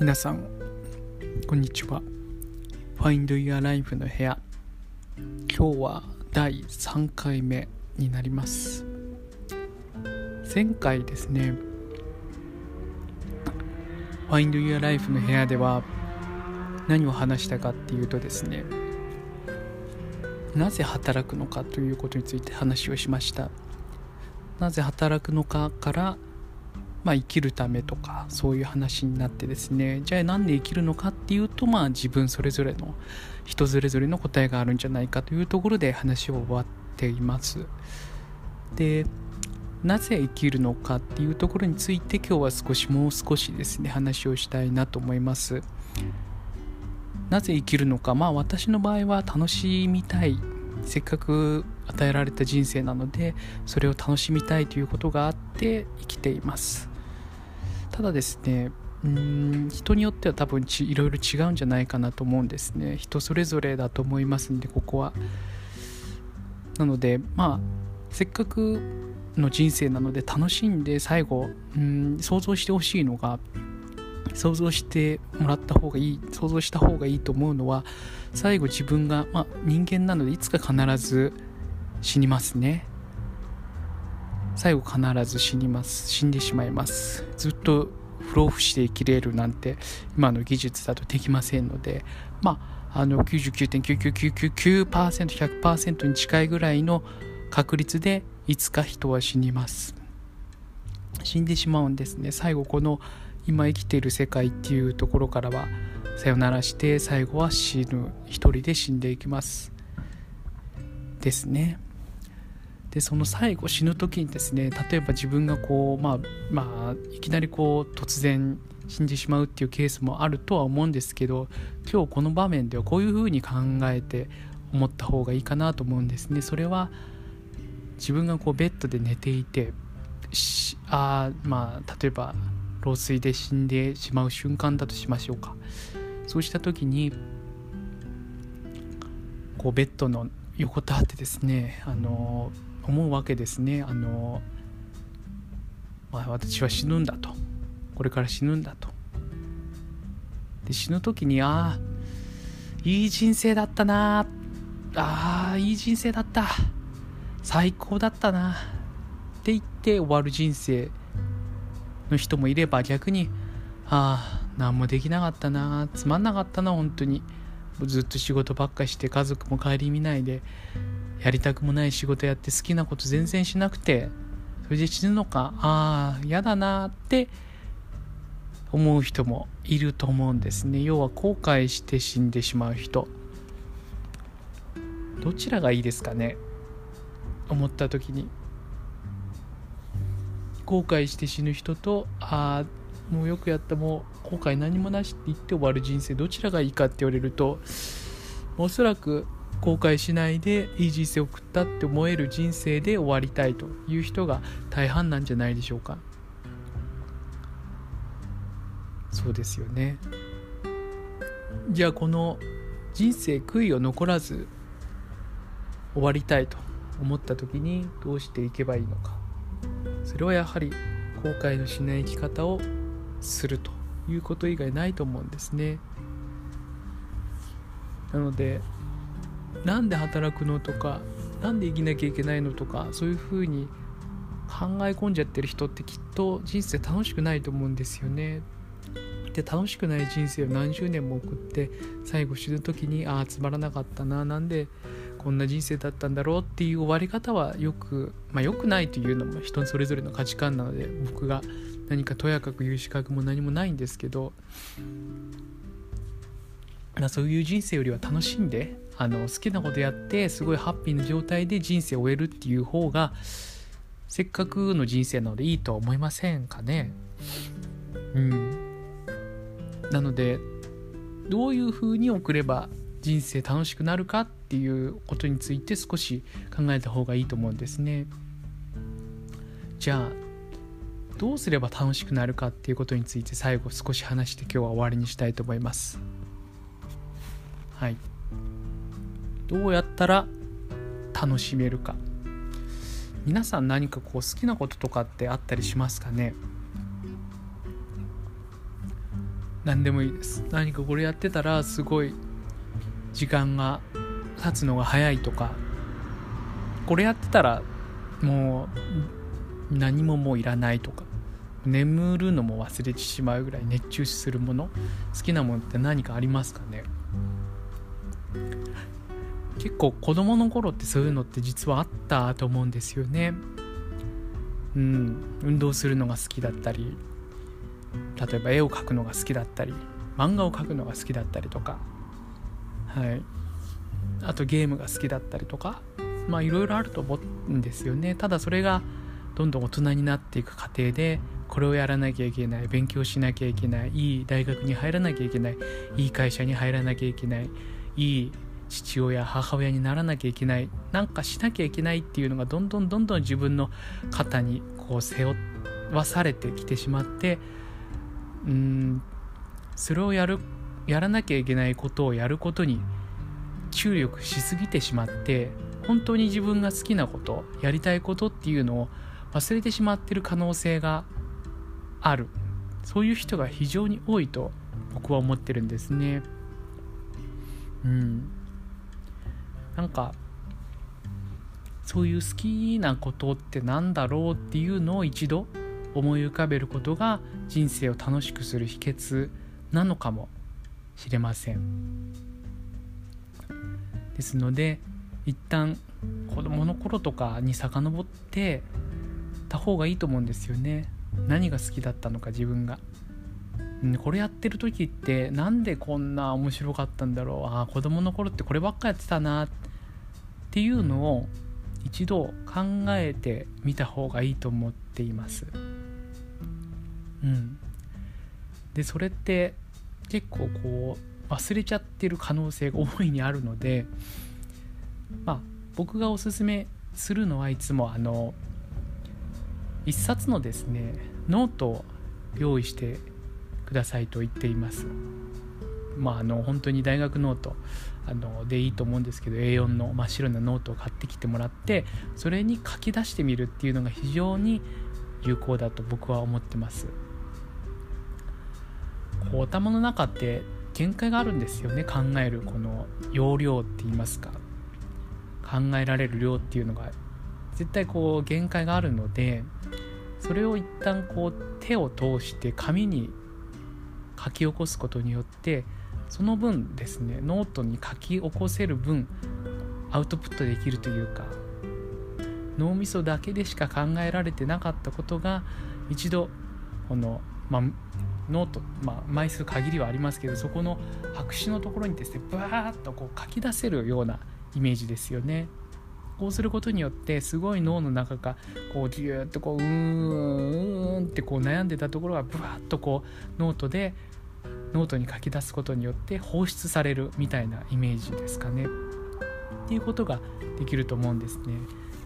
皆さんこんにちは。Find Your Life の部屋。今日は第3回目になります。前回ですね Find Your Life の部屋では何を話したかっていうとですねなぜ働くのかということについて話をしました。なぜ働くのかからまあ、生きるためとかそういう話になってですね。じゃあ何で生きるのかっていうとまあ自分それぞれの人それぞれの答えがあるんじゃないかというところで話を終わっています。でなぜ生きるのかっていうところについて今日は少しもう少しですね話をしたいなと思います。なぜ生きるのか。まあ私の場合は楽しみたい。せっかく与えられた人生なのでそれを楽しみたいということがあって生きています。ただですねうん人によっては多分ちいろいろ違うんじゃないかなと思うんですね。人それぞれだと思いますんでここは。なのでまあせっかくの人生なので楽しんで最後うん想像してほしいのが想像してもらった方がいい想像した方がいいと思うのは最後自分が、まあ、人間なのでいつか必ず死にますね。最後必ず死にます。死んでしまいます。ずっと不老不死で生きれるなんて今の技術だとできませんのでまああの99.99999%に近いぐらいの確率でいつか人は死にます。死んでしまうんですね。最後この今生きている世界っていうところからはさよならして最後は死ぬ一人で死んでいきます。ですね。でその最後死ぬ時にですね例えば自分がこうまあまあいきなりこう突然死んでしまうっていうケースもあるとは思うんですけど今日この場面ではこういうふうに考えて思った方がいいかなと思うんですね。それは自分がこうベッドで寝ていてあまあ例えば老衰で死んでしまう瞬間だとしましょうか。そうした時にこうベッドの横たわってですねあの思うわけですね。あの、まあ、私は死ぬんだと。これから死ぬんだと。で死ぬ時にああいい人生だったな。ああいい人生だった。最高だったな。って言って終わる人生の人もいれば逆にああ何もできなかったな。つまんなかったな本当に。ずっと仕事ばっかして家族も顧みないでやりたくもない仕事やって好きなこと全然しなくてそれで死ぬのかああ嫌だなって思う人もいると思うんですね。要は後悔して死んでしまう人。どちらがいいですかね？思った時に。後悔して死ぬ人とああもうよくやったもう後悔何もなしって言って終わる人生どちらがいいかって言われるとおそらく後悔しないでいい人生を送ったって思える人生で終わりたいという人が大半なんじゃないでしょうか。そうですよね。じゃあこの人生悔いを残らず終わりたいと思った時にどうしていけばいいのか。それはやはり後悔のしない生き方をするということ以外ないと思うんですね。なのでなんで働くのとか何で生きなきゃいけないのとかそういうふうに考え込んじゃってる人ってきっと人生楽しくないと思うんですよね。で楽しくない人生を何十年も送って最後死ぬ時にああつまらなかったななんでこんな人生だったんだろうっていう終わり方はよくまあ良くないというのも人それぞれの価値観なので僕が何かとやかく言う資格も何もないんですけどそういう人生よりは楽しんであの好きなことやってすごいハッピーな状態で人生を終えるっていう方がせっかくの人生なのでいいとは思いませんかね。うん。なのでどういうふうに送れば人生楽しくなるかっていうことについて少し考えた方がいいと思うんですね。じゃあどうすれば楽しくなるかっていうことについて最後少し話して今日は終わりにしたいと思います。はい。どうやったら楽しめるか。皆さん何かこう好きなこととかってあったりしますかね。何でもいいです。何かこれやってたらすごい時間が経つのが早いとか。これやってたらもう何ももういらないとか。眠るのも忘れてしまうぐらい熱中するもの好きなものって何かありますかね。結構子供の頃ってそういうのって実はあったと思うんですよね。うん。運動するのが好きだったり例えば絵を描くのが好きだったり漫画を描くのが好きだったりとか。はい。あとゲームが好きだったりとか。まあいろいろあると思うんですよね。ただそれがどんどん大人になっていく過程でこれをやらなきゃいけない勉強しなきゃいけないいい大学に入らなきゃいけないいい会社に入らなきゃいけないいい父親母親にならなきゃいけないなんかしなきゃいけないっていうのがどんどんどんどん自分の肩にこう背負わされてきてしまってうんそれをやるやらなきゃいけないことをやることに注力しすぎてしまって本当に自分が好きなことやりたいことっていうのを忘れてしまってる可能性がある。そういう人が非常に多いと僕は思ってるんですね。うん。なんかそういう好きなことって何だろうっていうのを一度思い浮かべることが人生を楽しくする秘訣なのかもしれません。ですので一旦子供の頃とかに遡ってた方がいいと思うんですよね。何が好きだったのか自分が。これやってる時ってなんでこんな面白かったんだろう。ああ子供の頃ってこればっかやってたなってっていうのを一度考えてみた方がいいと思っています。うん。でそれって結構こう忘れちゃってる可能性が大いにあるのでまあ僕がおすすめするのはいつもあの一冊のですねノートを用意してくださいと言っています。まああの本当に大学ノートあのでいいと思うんですけど A4 の真っ白なノートを買ってきてもらってそれに書き出してみるっていうのが非常に有効だと僕は思ってます。こう頭の中って限界があるんですよね考えるこの容量って言いますか。考えられる量っていうのが。絶対こう限界があるのでそれを一旦こう手を通して紙に書き起こすことによってその分ですねノートに書き起こせる分アウトプットできるというか脳みそだけでしか考えられてなかったことが一度この、まあ、ノート、まあ、枚数限りはありますけどそこの白紙のところにですねバーッとこう書き出せるようなイメージですよね。こうすることによってすごい脳の中がこうギューッとこううーんってこう悩んでたところがブワッとこうノートでノートに書き出すことによって放出されるみたいなイメージですかね。っていうことができると思うんですね。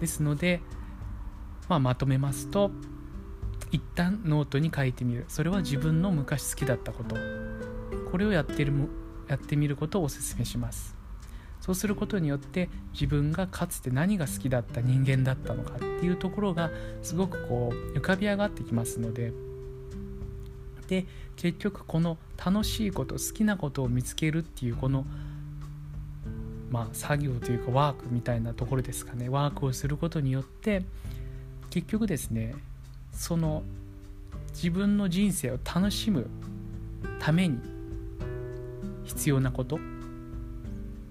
ですので、まあ、まとめますと一旦ノートに書いてみる。それは自分の昔好きだったこと。これをやってるやってみることをおすすめします。そうすることによって自分がかつて何が好きだった人間だったのかっていうところがすごくこう浮かび上がってきますのでで結局この楽しいこと好きなことを見つけるっていうこのまあ作業というかワークみたいなところですかね。ワークをすることによって結局ですねその自分の人生を楽しむために必要なことっ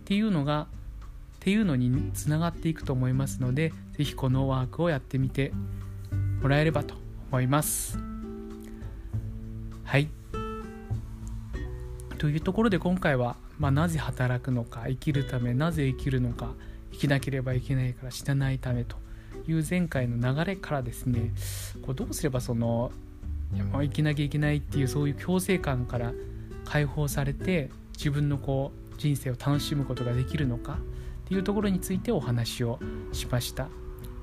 ていうのがっていうのにつながっていくと思いますので是非このワークをやってみてもらえればと思います。はい。というところで今回は、まあ、なぜ働くのか生きるためなぜ生きるのか生きなければいけないから死なないためという前回の流れからですねこうどうすればその生きなきゃいけないっていうそういう強制感から解放されて自分のこう人生を楽しむことができるのかっていうところについてお話をしました。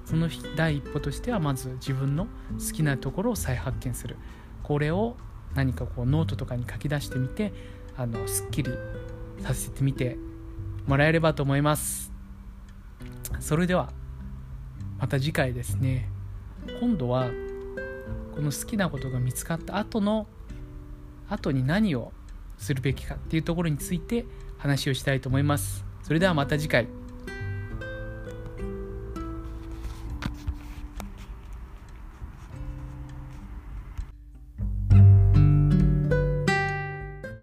その第一歩としてはまず自分の好きなところを再発見する。これを何かこうノートとかに書き出してみてあのすっきりさせてみてもらえればと思います。それではまた次回ですね。今度はこの好きなことが見つかった後の後に何をするべきかっていうところについて話をしたいと思います。それではまた次回。